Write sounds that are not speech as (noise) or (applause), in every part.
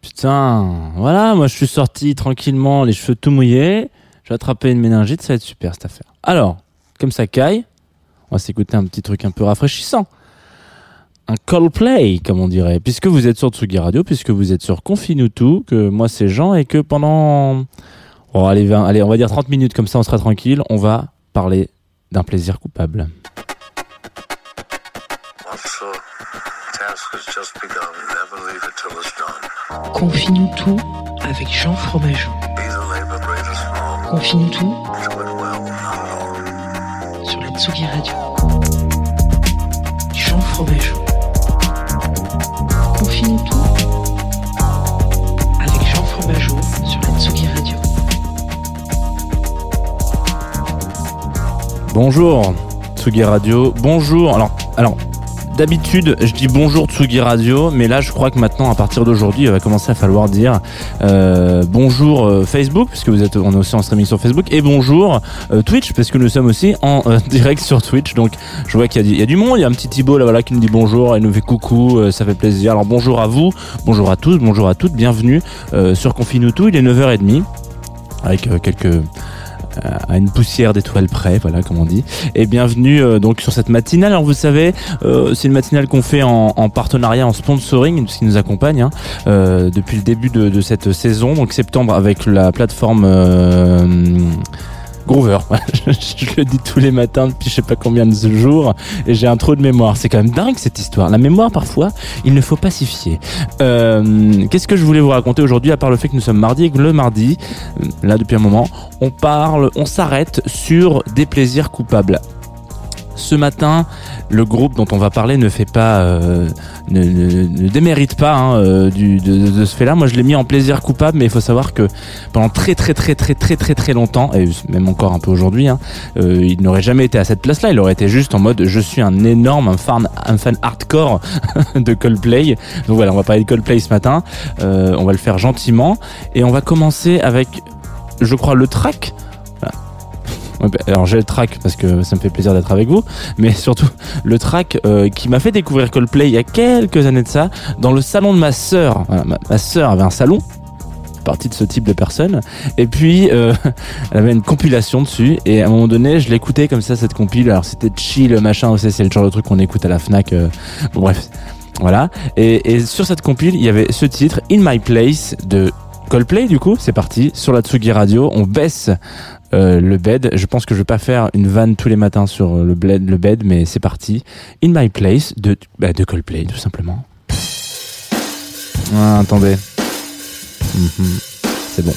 Putain, voilà, moi je suis sorti tranquillement, les cheveux tout mouillés. J'ai attrapé une méningite, ça va être super cette affaire. Alors, comme ça caille, on va s'écouter un petit truc un peu rafraîchissant. Un Coldplay, comme on dirait. Puisque vous êtes sur Tsugi Radio, puisque vous êtes sur Confine tout, que moi c'est Jean, et que pendant. Oh, allez, 20 allez, on va dire 30 minutes, comme ça on sera tranquille. On va parler d'un plaisir coupable. Done. Confine-nous tout avec Jean Fromageau. Confine-nous tout sur la Tsugi Radio. Jean Fromageau. Confine-nous tout avec Jean Fromageau sur la Tsugi Radio. Bonjour Tsugi Radio. Bonjour. Alors, alors d'habitude, je dis bonjour Tsugi Radio, mais là, je crois que maintenant, à partir d'aujourd'hui, il va commencer à falloir dire euh, bonjour euh, Facebook, puisque vous êtes, on est aussi en streaming sur Facebook, et bonjour euh, Twitch, parce que nous sommes aussi en (laughs) direct sur Twitch. Donc, je vois qu'il y, a du- monde. Il y a un petit Thibaut là, voilà, qui nous dit bonjour, il nous fait coucou, ça fait plaisir. Alors, bonjour à vous, bonjour à tous, bonjour à toutes, bienvenue sur Confine tout. Il est 9h30 avec quelques à une poussière d'étoiles près, voilà comme on dit. Et bienvenue euh, donc sur cette matinale. Alors vous savez, euh, c'est une matinale qu'on fait en, en partenariat, en sponsoring, ce qui nous accompagne hein, euh, depuis le début de cette saison, donc septembre avec la plateforme. Groover, je, (laughs) je le dis tous les matins depuis je sais pas combien de jours et j'ai un trou de mémoire. C'est quand même dingue cette histoire. La mémoire parfois, il ne faut pas s'y fier. Euh, Qu'est-ce que je voulais vous raconter aujourd'hui à part le fait que nous sommes mardi et que le mardi, euh, là depuis un moment, on parle, on s'arrête sur des plaisirs coupables. Ce matin, le groupe dont on va parler ne fait pas, euh, ne, démérite pas hein, euh, du, de, ce fait-là. Moi, je l'ai mis en plaisir coupable, mais il faut savoir que pendant très très très très très très très longtemps, et même encore un peu aujourd'hui, hein, euh, il n'aurait jamais été à cette place-là. Il aurait été juste en mode, je suis un énorme, fan, un fan hardcore (laughs) de Coldplay. Donc voilà, on va parler de Coldplay ce matin. On va le faire gentiment, et on va commencer avec, je crois, le track. Bah, Alors j'ai le track parce que ça me fait plaisir d'être avec vous, mais (laughs) surtout le track euh, qui m'a fait découvrir Coldplay il y a quelques années de ça dans le salon de ma sœur. Voilà, ma, ma sœur avait un salon partie de ce type de personne et puis euh, (laughs) elle avait une compilation dessus et à un moment donné je l'écoutais comme ça cette compile. Alors c'était chill machin c'est le genre de truc qu'on écoute à la Fnac euh, bref voilà. Et sur cette compile il y avait ce titre In My Place de Coldplay du coup c'est parti sur la Tsugi Radio on baisse euh, le bed. Je pense que je vais pas faire une vanne tous les matins sur le, bled, le bed, mais c'est parti. In My Place de, bah, de Coldplay, tout simplement. Ah, attendez. Mhm. C'est bon.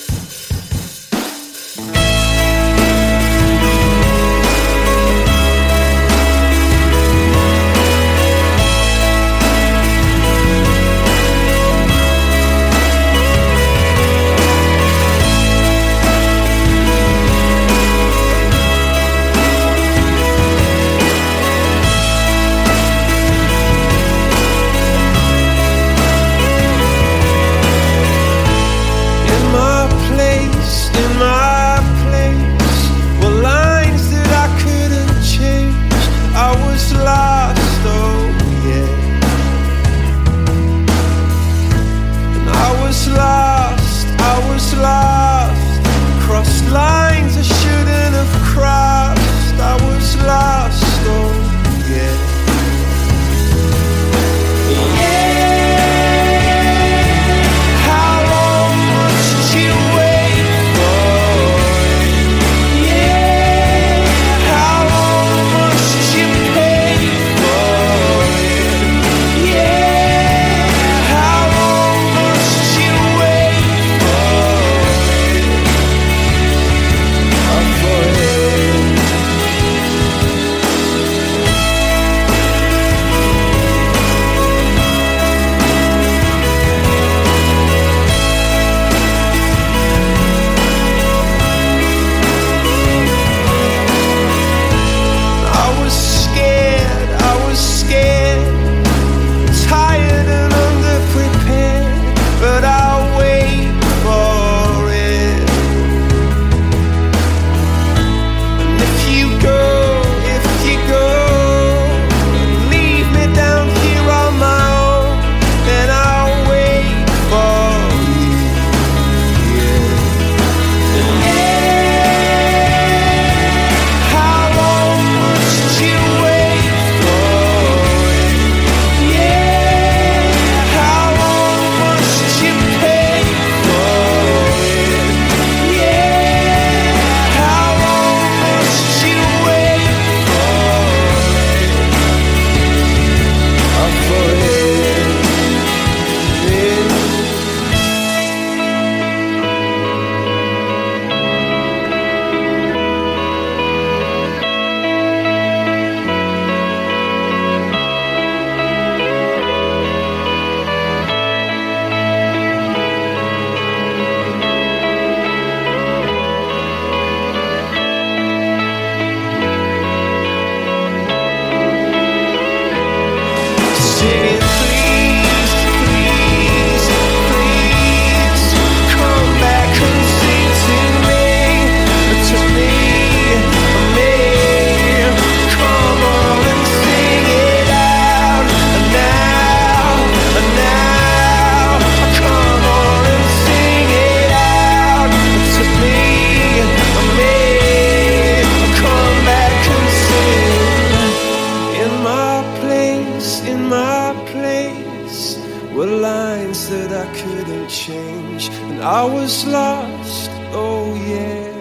Lines that I couldn't change, and I was lost. Oh yeah,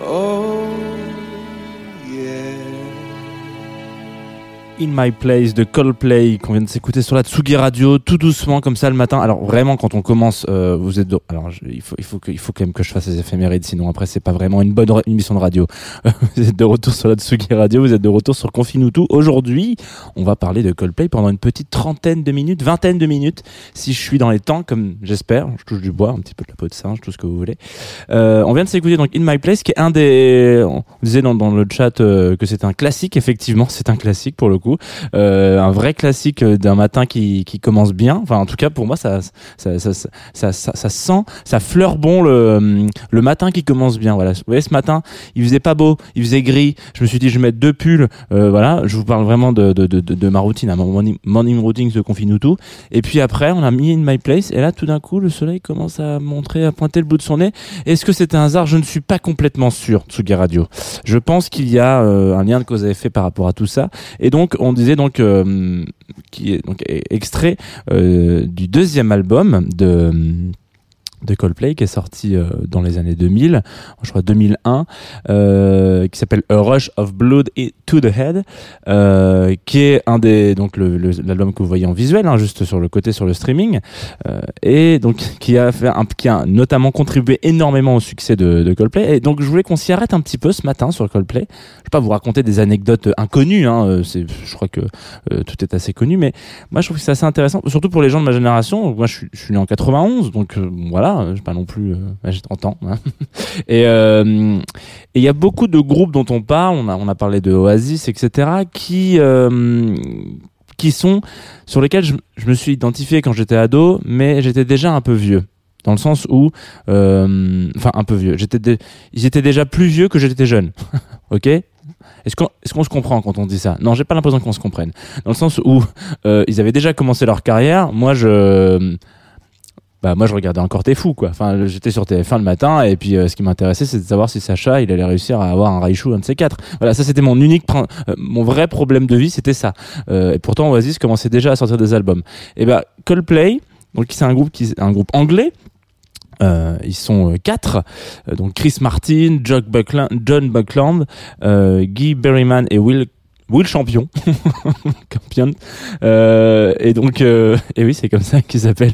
oh In My Place de Coldplay qu'on vient de s'écouter sur la Tsugi Radio tout doucement comme ça le matin. Alors vraiment quand on commence, euh, vous êtes alors il faut il faut que il faut quand même que je fasse les éphémérides sinon après c'est pas vraiment une bonne ra- émission de radio. (laughs) vous êtes de retour sur la Tsugi Radio, vous êtes de retour sur Confinutu. Aujourd'hui, on va parler de Coldplay pendant une petite trentaine de minutes, vingtaine de minutes si je suis dans les temps comme j'espère. Je touche du bois, un petit peu de la peau de singe, tout ce que vous voulez. Euh, on vient de s'écouter donc In My Place qui est un des on disait dans, dans le chat euh, que c'est un classique effectivement, c'est un classique pour le coup. Euh, un vrai classique euh, d'un matin qui, qui commence bien. Enfin, en tout cas, pour moi, ça, ça, ça, ça, ça, sent, ça fleure bon le, le matin qui commence bien. Voilà. Vous voyez, ce matin, il faisait pas beau, il faisait gris. Je me suis dit, je vais mettre deux pulls. Euh, voilà. Je vous parle vraiment de, de, de, de, ma routine, à mon morning, morning routine de Confinutu. Et puis après, on a mis In My Place. Et là, tout d'un coup, le soleil commence à montrer, à pointer le bout de son nez. Est-ce que c'était un hasard? Je ne suis pas complètement sûr, Tsugi Radio. Je pense qu'il y a euh, un lien de cause à effet par rapport à tout ça. Et donc, on disait donc euh, qui est donc extrait euh, du deuxième album de de Coldplay qui est sorti euh, dans les années 2000, je crois 2001, euh, qui s'appelle A Rush of Blood to the Head, qui est un des donc l'album que vous voyez en visuel, hein, juste sur le côté sur le streaming, et donc qui a fait un, qui a notamment contribué énormément au succès de, de Coldplay. Et donc je voulais qu'on s'y arrête un petit peu ce matin sur Coldplay. Je pas vous raconter des anecdotes inconnues, hein, euh, c'est, je crois que euh, tout est assez connu, mais moi je trouve que c'est assez intéressant, surtout pour les gens de ma génération. Moi je suis, je suis né en 91, donc euh, voilà, j'ai pas non plus, euh, j'ai 30 ans. hein. (laughs) Et euh, et il y a beaucoup de groupes dont on parle, on a, on a parlé de Oasis, etc., qui euh, qui sont sur lesquels je, je me suis identifié quand j'étais ado, mais j'étais déjà un peu vieux. Dans le sens où, euh, enfin un peu vieux. J'étais, ils étaient déjà plus vieux que j'étais jeune. (laughs) ok? Est-ce qu'on, se comprend quand on dit ça? Non, j'ai pas l'impression qu'on se comprenne. Dans le sens où euh, ils avaient déjà commencé leur carrière. Moi, je, bah moi je regardais encore T'es fou. Enfin, j'étais sur TF1 le matin et puis euh, ce qui m'intéressait c'était de savoir si Sacha il allait réussir à avoir un Raichu un de ces quatre. Voilà, ça c'était mon unique, euh, mon vrai problème de vie, c'était ça. Et pourtant Oasis commençait déjà à sortir des albums. Et bah Coldplay, donc c'est un groupe qui, un groupe anglais. Euh, ils sont euh, quatre, Euh, donc Chris Martin, Buckland, John Buckland euh, Guy Berryman et Will Will Champion, (laughs) Campion. Euh, et donc, euh, et oui, c'est comme ça qu'il s'appelle.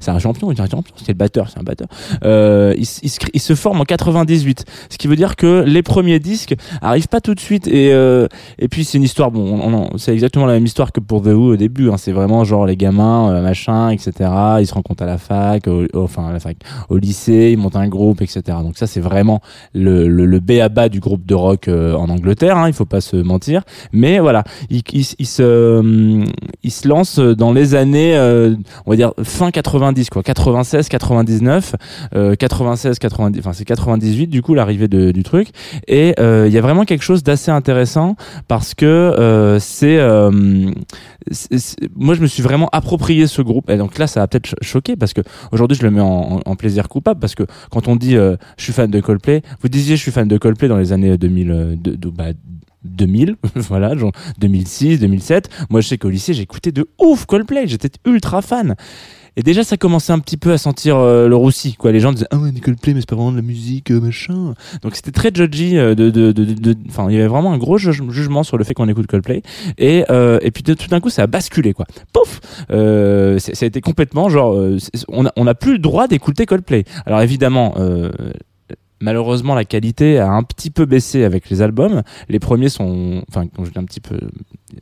C'est un champion, il un champion. C'est le batteur, c'est un batteur. Euh, il, se, forme en 98, ce qui veut dire que les premiers disques arrivent pas tout de suite. Et euh, puis c'est une histoire. Bon, on- on- c'est exactement la même histoire que pour The Who au début. Hein. C'est vraiment genre les gamins, machin, etc. Ils se rencontrent à la fac, enfin à la fac, au lycée, ils montent un groupe, etc. Donc ça, c'est vraiment le, le, le B à bas du groupe de rock en Angleterre. Hein, il faut pas se mentir. Mais voilà, il, se, hum, il se lance dans les années, euh, on va dire fin 90, quoi, 96, 99, euh, 96, 90, enfin c'est 98 du coup l'arrivée du truc. Et euh, il y a vraiment quelque chose d'assez intéressant parce que euh, c'est, euh, moi je me suis vraiment approprié ce groupe. Et donc là, ça va peut-être cho- choquer parce que aujourd'hui je le mets en, plaisir coupable parce que quand on dit euh, je suis fan de Coldplay, vous disiez je suis fan de Coldplay dans les années 2000, euh, de, de- bah, 2000, (laughs) voilà, genre 2006, 2007. Moi, je sais qu'au lycée, j'écoutais de ouf Coldplay, j'étais ultra fan. Et déjà, ça commençait un petit peu à sentir euh, le roussi, quoi. Les gens disaient, ah ouais, Coldplay, mais c'est pas vraiment de la musique, euh, machin. Donc c'était très judgy, euh, de, de, de, enfin, il y avait vraiment un gros juge- jugement sur le fait qu'on écoute Coldplay. Et, et puis tout d'un coup, ça a basculé, quoi. Pouf! Ça a été complètement, genre, on a, on a plus le droit d'écouter Coldplay. Alors évidemment, Malheureusement, la qualité a un petit peu baissé avec les albums. Les premiers sont, enfin, quand je dis un petit peu,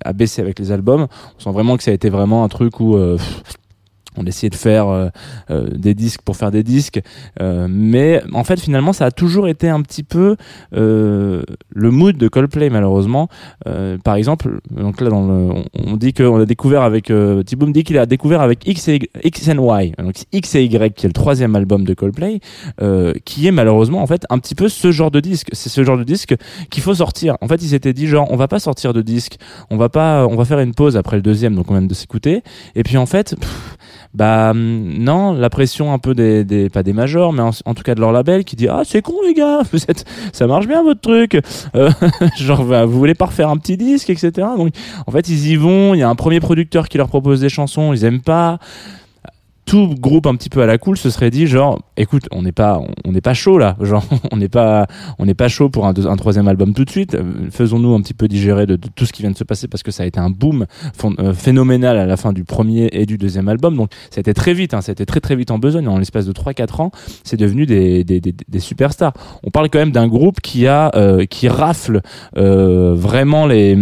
a baissé avec les albums. On sent vraiment que ça a été vraiment un truc où euh, on essayait de faire euh, euh, des disques pour faire des disques, Euh, mais en fait, finalement, ça a toujours été un petit peu le mood de Coldplay, malheureusement. Par exemple, donc là, dans le, on, dit qu'on a découvert avec Thibaut me dit qu'il a découvert avec X et X and Y, donc X et Y, qui est le troisième album de Coldplay qui est malheureusement en fait un petit peu ce genre de disque. C'est ce genre de disque qu'il faut sortir. En fait, ils s'étaient dit genre on va pas sortir de disque, on va pas, on va faire une pause après le deuxième, donc on vient de s'écouter. Et puis en fait, pff, bah hum, non, la pression un peu des, pas des majors, mais en, en tout cas de leur label qui dit ah c'est con les gars, vous êtes, ça marche bien votre truc, Euh, (laughs) genre bah, vous voulez pas refaire un petit disque, etc. Donc en fait ils y vont, il y a un premier producteur qui leur propose des chansons, ils aiment pas. Tout groupe un petit peu à la cool se serait dit genre écoute on n'est pas on n'est pas chaud là. (laughs) Genre on n'est pas on n'est pas chaud pour un, deux- troisième album tout de suite. Faisons-nous un petit peu digérer de, tout ce qui vient de se passer parce que ça a été un boom euh, phénoménal à la fin du premier et du deuxième album. Donc ça a été très vite hein, ça a été très très vite en besogne. En l'espace de 3-4 ans c'est devenu des, des, des, superstars. On parle quand même d'un groupe qui a euh, qui rafle euh, vraiment les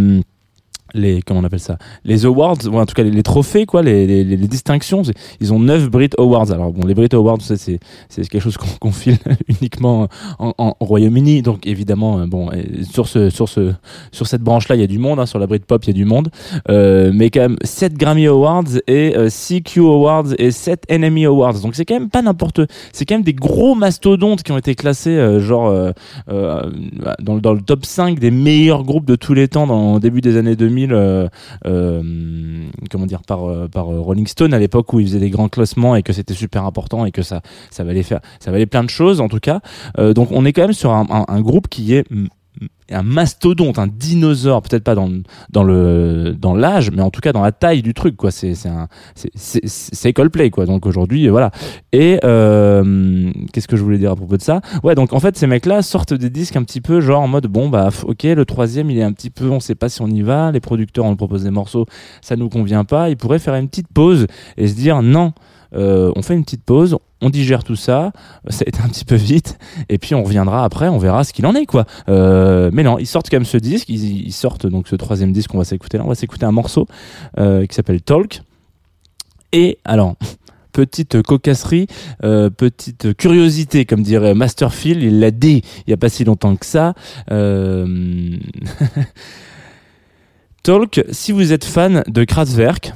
les comment on appelle ça les awards ou en tout cas les, trophées quoi les, distinctions ils ont 9 Brit Awards. Alors bon les Brit Awards c'est c'est quelque chose qu'on qu'on file (laughs) uniquement en, en- au Royaume-Uni. Donc évidemment euh, bon sur ce sur ce sur cette branche là il y a du monde hein, sur la Brit Pop il y a du monde. Euh, mais quand même 7 Grammy Awards et euh, 6 Q Awards et 7 NME Awards. Donc c'est quand même pas n'importe c'est quand même des gros mastodontes qui ont été classés euh, genre euh, euh, dans, le- dans le top 5 des meilleurs groupes de tous les temps dans, au début des années 2000 euh, euh, comment dire par, euh, Rolling Stone à l'époque où ils faisaient des grands classements et que c'était super important et que ça ça valait faire ça plein de choses en tout cas. Donc on est quand même sur un groupe qui est mm, un mastodonte, un dinosaure, peut-être pas dans dans le dans l'âge, mais en tout cas dans la taille du truc quoi. C'est c'est c'est Coldplay quoi. Donc aujourd'hui voilà. Et euh, qu'est-ce que je voulais dire à propos de ça? Ouais donc en fait ces mecs là sortent des disques un petit peu genre en mode bon bah ok le troisième il est un petit peu on sait pas si on y va. Les producteurs on nous propose des morceaux ça nous convient pas. Ils pourraient faire une petite pause et se dire non. Euh, on fait une petite pause, on digère tout ça, ça a été un petit peu vite, et puis on reviendra après, on verra ce qu'il en est quoi. Euh, mais non, ils sortent quand même ce disque, ils, sortent donc ce troisième disque qu'on va s'écouter là, on va s'écouter un morceau euh, qui s'appelle Talk. Et alors, (laughs) petite cocasserie, petite curiosité, comme dirait Masterfield, il l'a dit il y a pas si longtemps que ça. (laughs) Talk, si vous êtes fan de Kraftwerk,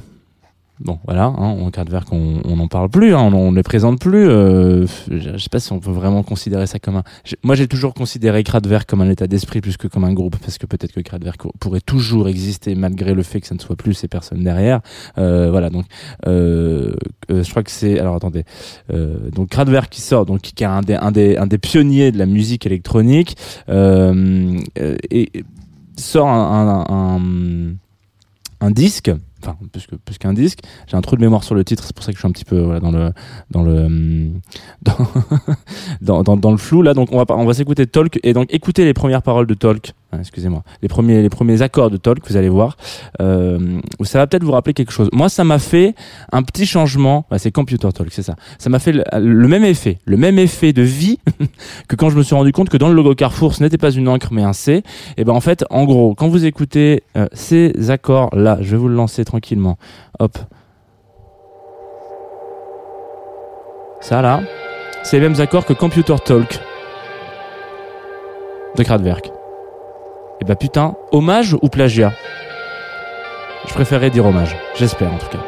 Bon, voilà, hein, on Kraftwerk, on n'en parle plus, hein, on ne les présente plus. euh, je sais pas si on peut vraiment considérer ça comme un. Moi, j'ai toujours considéré Kraftwerk comme un état d'esprit plus que comme un groupe, parce que peut-être que Kraftwerk pourrait toujours exister malgré le fait que ça ne soit plus ces personnes derrière. Euh, voilà, donc euh, euh, je crois que c'est. Alors attendez, donc Kraftwerk qui sort, donc qui est un des pionniers de la musique électronique et sort un, un disque enfin plus que plus qu'un disque. J'ai un trou de mémoire sur le titre c'est pour ça que je suis un petit peu voilà, dans le dans le hum, (laughs) dans, dans, le flou là donc on va on va s'écouter Talk et donc écoutez les premières paroles de Talk. Ah, excusez-moi. Les premiers les premiers accords de Talk vous allez voir. Euh, ça va peut-être vous rappeler quelque chose. Moi ça m'a fait un petit changement. C'est Computer Talk c'est ça. Ça m'a fait le, même effet le même effet de vie (laughs) que quand je me suis rendu compte que dans le logo Carrefour ce n'était pas une encre mais un C. Et ben en fait en gros quand vous écoutez euh, ces accords là je vais vous le lancer tranquillement. Hop. Ça là c'est les mêmes accords que Computer Talk de Kraftwerk et bah putain hommage ou plagiat? Je préférerais dire hommage j'espère en tout cas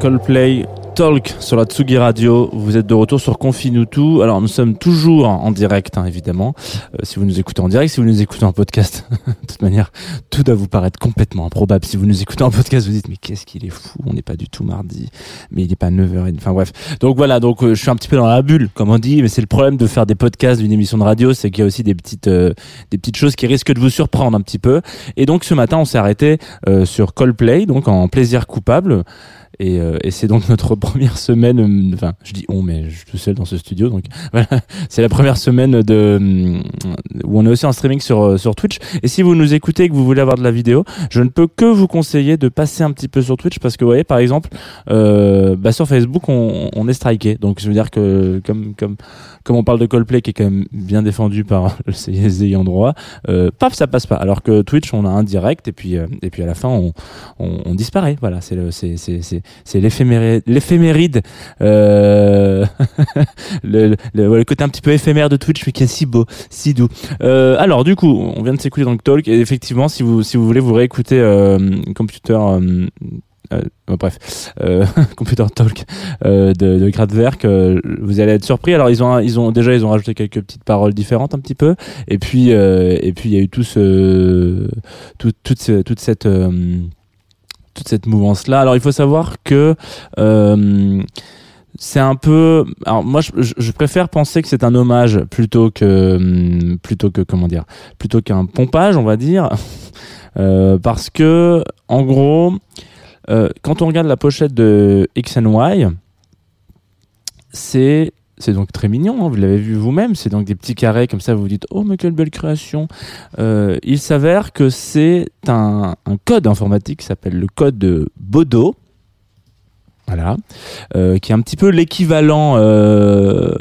Coldplay Talk sur la Tsugi Radio. Vous êtes de retour sur Confinutu. Alors nous sommes toujours en direct, hein, évidemment. Euh, si vous nous écoutez en direct, si vous nous écoutez en podcast, (laughs) de toute manière, tout doit vous paraître complètement improbable. Si vous nous écoutez en podcast, vous dites mais qu'est-ce qu'il est fou On n'est pas du tout mardi, mais il n'est pas 9h. Enfin bref. Donc voilà, donc euh, je suis un petit peu dans la bulle, comme on dit. Mais c'est le problème de faire des podcasts d'une émission de radio, c'est qu'il y a aussi des petites euh, des petites choses qui risquent de vous surprendre un petit peu. Et donc ce matin, on s'est arrêté euh, sur Coldplay, donc en plaisir coupable. Et, euh, et c'est donc notre (laughs) première semaine, euh, enfin je dis on, mais je suis tout seul dans ce studio, donc (laughs) voilà, c'est la première semaine de euh, où on est aussi en streaming sur sur Twitch. Et si vous nous écoutez et que vous voulez avoir de la vidéo, je ne peux que vous conseiller de passer un petit peu sur Twitch parce que vous voyez par exemple, euh, bah, sur Facebook on, on est striké, donc je veux dire que comme comme comme on parle de Coldplay qui est quand même bien défendu par (laughs) le CSD ayant droit, euh, paf ça passe pas. Alors que Twitch on a un direct et puis euh, et puis à la fin on on, on disparaît. Voilà, c'est c'est c'est l'éphéméride euh, (laughs) le, côté un petit peu éphémère de Twitch mais qui est si beau, si doux. Euh, alors du coup, on vient de s'écouter dans le talk et effectivement si vous si vous voulez vous réécouter euh, computer bref, (laughs) Computer Talk euh, de, de vous allez être surpris. Alors ils ont, ils ont déjà ils ont rajouté quelques petites paroles différentes un petit peu, et puis et puis il y a eu tout ce, tout, toute, toute cette cette mouvance là. Alors il faut savoir que euh, c'est un peu alors moi je, préfère penser que c'est un hommage plutôt que hum, plutôt que comment dire plutôt qu'un pompage on va dire (laughs) Euh, parce que en gros euh, quand on regarde la pochette de X and Y c'est c'est donc très mignon, hein, vous l'avez vu vous-même, c'est donc des petits carrés comme ça, vous vous dites oh mais quelle belle création. Euh, il s'avère que c'est un, code informatique qui s'appelle le code de Bodo, voilà, euh, qui est un petit peu l'équivalent. euh,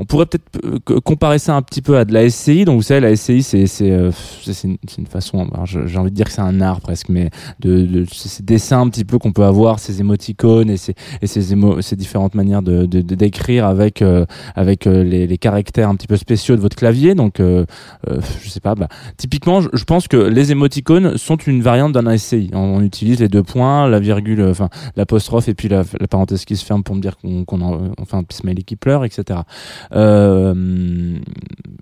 on pourrait peut-être euh, co- comparer ça un petit peu à de la SCI. Donc vous savez, la SCI, euh, c'est une, une façon. J'ai envie de dire que c'est un art presque, mais de, de ces dessins un petit peu qu'on peut avoir, ces émoticônes et ces et ces, émo, ces différentes manières de d'écrire avec euh, avec euh, les, les caractères un petit peu spéciaux de votre clavier. Donc euh, je sais pas. Bah, typiquement, je, pense que les émoticônes sont une variante d'un SCI. On, utilise les deux points, la virgule, enfin l'apostrophe et puis la, parenthèse qui se ferme pour me dire qu'on en, enfin smiley qui pleure, etc. Euh,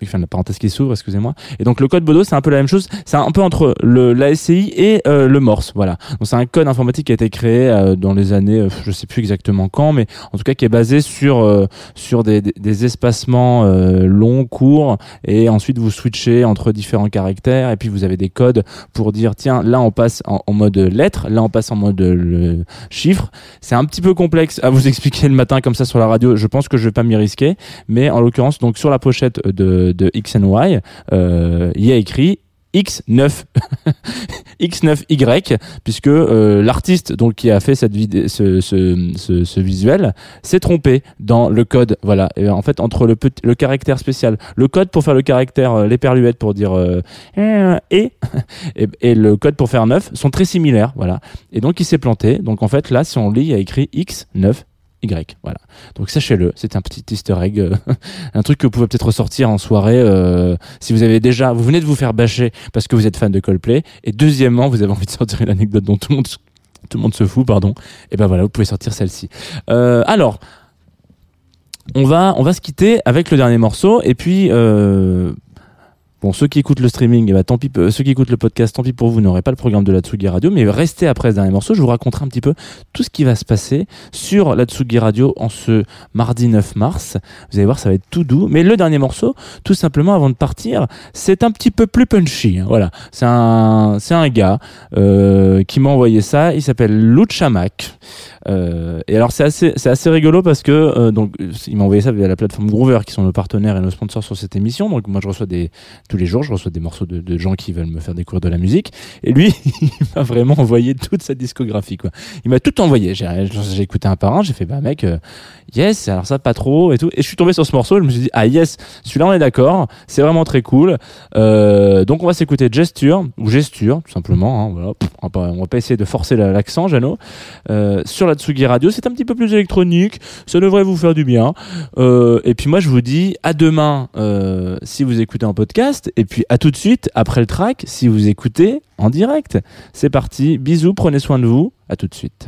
enfin la parenthèse qui s'ouvre, excusez-moi. Et donc le code Bodo, c'est un peu la même chose. C'est un peu entre le la SCI et euh, le Morse. Voilà. Donc c'est un code informatique qui a été créé euh, dans les années, euh, je sais plus exactement quand, mais en tout cas qui est basé sur euh, sur des, des, des espacements euh, longs, courts, et ensuite vous switchez entre différents caractères, et puis vous avez des codes pour dire tiens là on passe en, mode lettre, là on passe en mode le chiffre. C'est un petit peu complexe à vous expliquer le matin comme ça sur la radio. Je pense que je vais pas m'y risquer, mais en l'occurrence donc sur la pochette de, de X and Y, euh, il y a écrit X9 (laughs) X9Y puisque euh, l'artiste donc qui a fait cette ce, ce, visuel s'est trompé dans le code voilà. En fait entre le caractère spécial le code pour faire le caractère euh, l'éperluette pour dire euh, et, (laughs) et et le code pour faire 9 sont très similaires voilà. Et donc il s'est planté. Donc en fait là si on lit il y a écrit X9 Y, voilà. Donc sachez-le, c'est un petit Easter egg, euh, (laughs) un truc que vous pouvez peut-être ressortir en soirée euh, si vous avez déjà, vous venez de vous faire bâcher parce que vous êtes fan de Coldplay, et deuxièmement, vous avez envie de sortir une anecdote dont tout le monde, tout le monde se fout, pardon. Et ben voilà, vous pouvez sortir celle-ci. Euh, alors, on va, on va se quitter avec le dernier morceau, et puis. Bon, ceux qui écoutent le streaming, eh ben, tant pis, euh, ceux qui écoutent le podcast, tant pis pour vous, n'aurez pas le programme de la Tsugi Radio, mais restez après ce dernier morceau, je vous raconterai un petit peu tout ce qui va se passer sur la Tsugi Radio en ce mardi 9 mars. Vous allez voir, ça va être tout doux. Mais le dernier morceau, tout simplement avant de partir, c'est un petit peu plus punchy. hein. Voilà, c'est un, c'est un gars euh, qui m'a envoyé ça. Il s'appelle Luchamak. Euh, et alors c'est assez, c'est assez rigolo parce que euh, donc il m'a envoyé ça via la plateforme Groover qui sont nos partenaires et nos sponsors sur cette émission. Donc moi je reçois des tous les jours, je reçois des morceaux de, de gens qui veulent me faire découvrir de la musique. Et lui, (laughs) il m'a vraiment envoyé toute sa discographie quoi. Il m'a tout envoyé. J'ai, j'ai écouté un par un. J'ai fait bah mec, euh, yes. Alors ça pas trop et tout. Et je suis tombé sur ce morceau. Je me suis dit ah yes, celui-là on est d'accord. C'est vraiment très cool. Euh, donc on va s'écouter Gesture ou Gesture tout simplement. Hein, voilà. On, va pas, on va pas essayer de forcer la- l'accent, Jeannot. Euh, sur la Tsugi Radio, c'est un petit peu plus électronique. Ça devrait vous faire du bien. Euh, et puis moi je vous dis à demain euh, si vous écoutez en podcast. Et puis à tout de suite après le track si vous écoutez en direct. C'est parti. Bisous. Prenez soin de vous. À tout de suite.